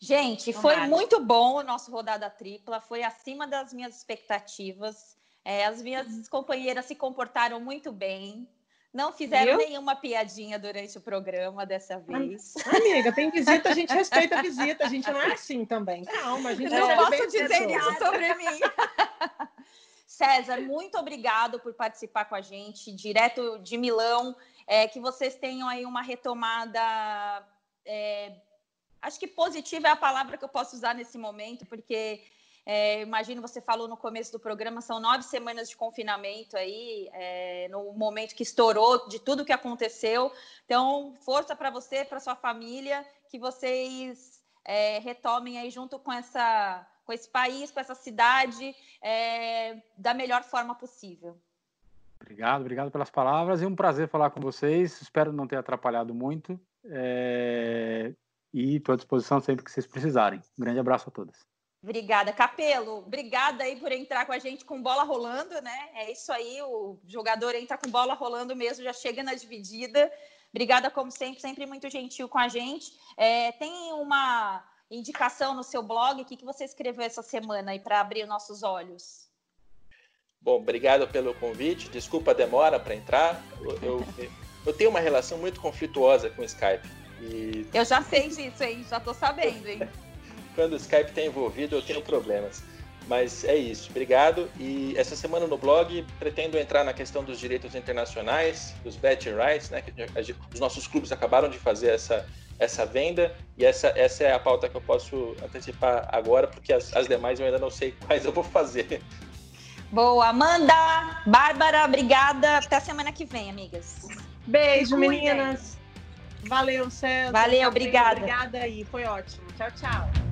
Gente, foi muito bom o nosso rodada tripla, foi acima das minhas expectativas. É, as minhas companheiras se comportaram muito bem. Não fizeram nenhuma piadinha durante o programa dessa vez. Amiga, tem visita, a gente respeita a visita, a gente não é assim também. Calma, a gente não posso dizer isso sobre mim. César, muito obrigado por participar com a gente, direto de Milão. É, que vocês tenham aí uma retomada. É, acho que positiva é a palavra que eu posso usar nesse momento, porque é, imagino você falou no começo do programa, são nove semanas de confinamento aí, é, no momento que estourou de tudo que aconteceu. Então, força para você, para sua família, que vocês é, retomem aí junto com essa com esse país, com essa cidade, é, da melhor forma possível. Obrigado, obrigado pelas palavras e um prazer falar com vocês. Espero não ter atrapalhado muito é, e estou à disposição sempre que vocês precisarem. Um grande abraço a todas. Obrigada, Capelo. Obrigada aí por entrar com a gente com bola rolando, né? É isso aí, o jogador entra com bola rolando mesmo, já chega na dividida. Obrigada, como sempre, sempre muito gentil com a gente. É, tem uma indicação no seu blog, o que, que você escreveu essa semana aí para abrir nossos olhos? Bom, obrigado pelo convite. Desculpa a demora para entrar. Eu, eu, eu, tenho uma relação muito conflituosa com o Skype. E... Eu já sei disso, hein? Já estou sabendo, hein? Quando o Skype está envolvido, eu tenho problemas. Mas é isso, obrigado. E essa semana no blog pretendo entrar na questão dos direitos internacionais, dos betting rights, né? Que os nossos clubes acabaram de fazer essa, essa venda e essa, essa é a pauta que eu posso antecipar agora, porque as, as demais eu ainda não sei quais eu vou fazer. Boa, Amanda, Bárbara, obrigada. Até a semana que vem, amigas. Beijo, meninas. Valeu, César. Valeu, obrigada. Obrigada aí, foi ótimo. Tchau, tchau.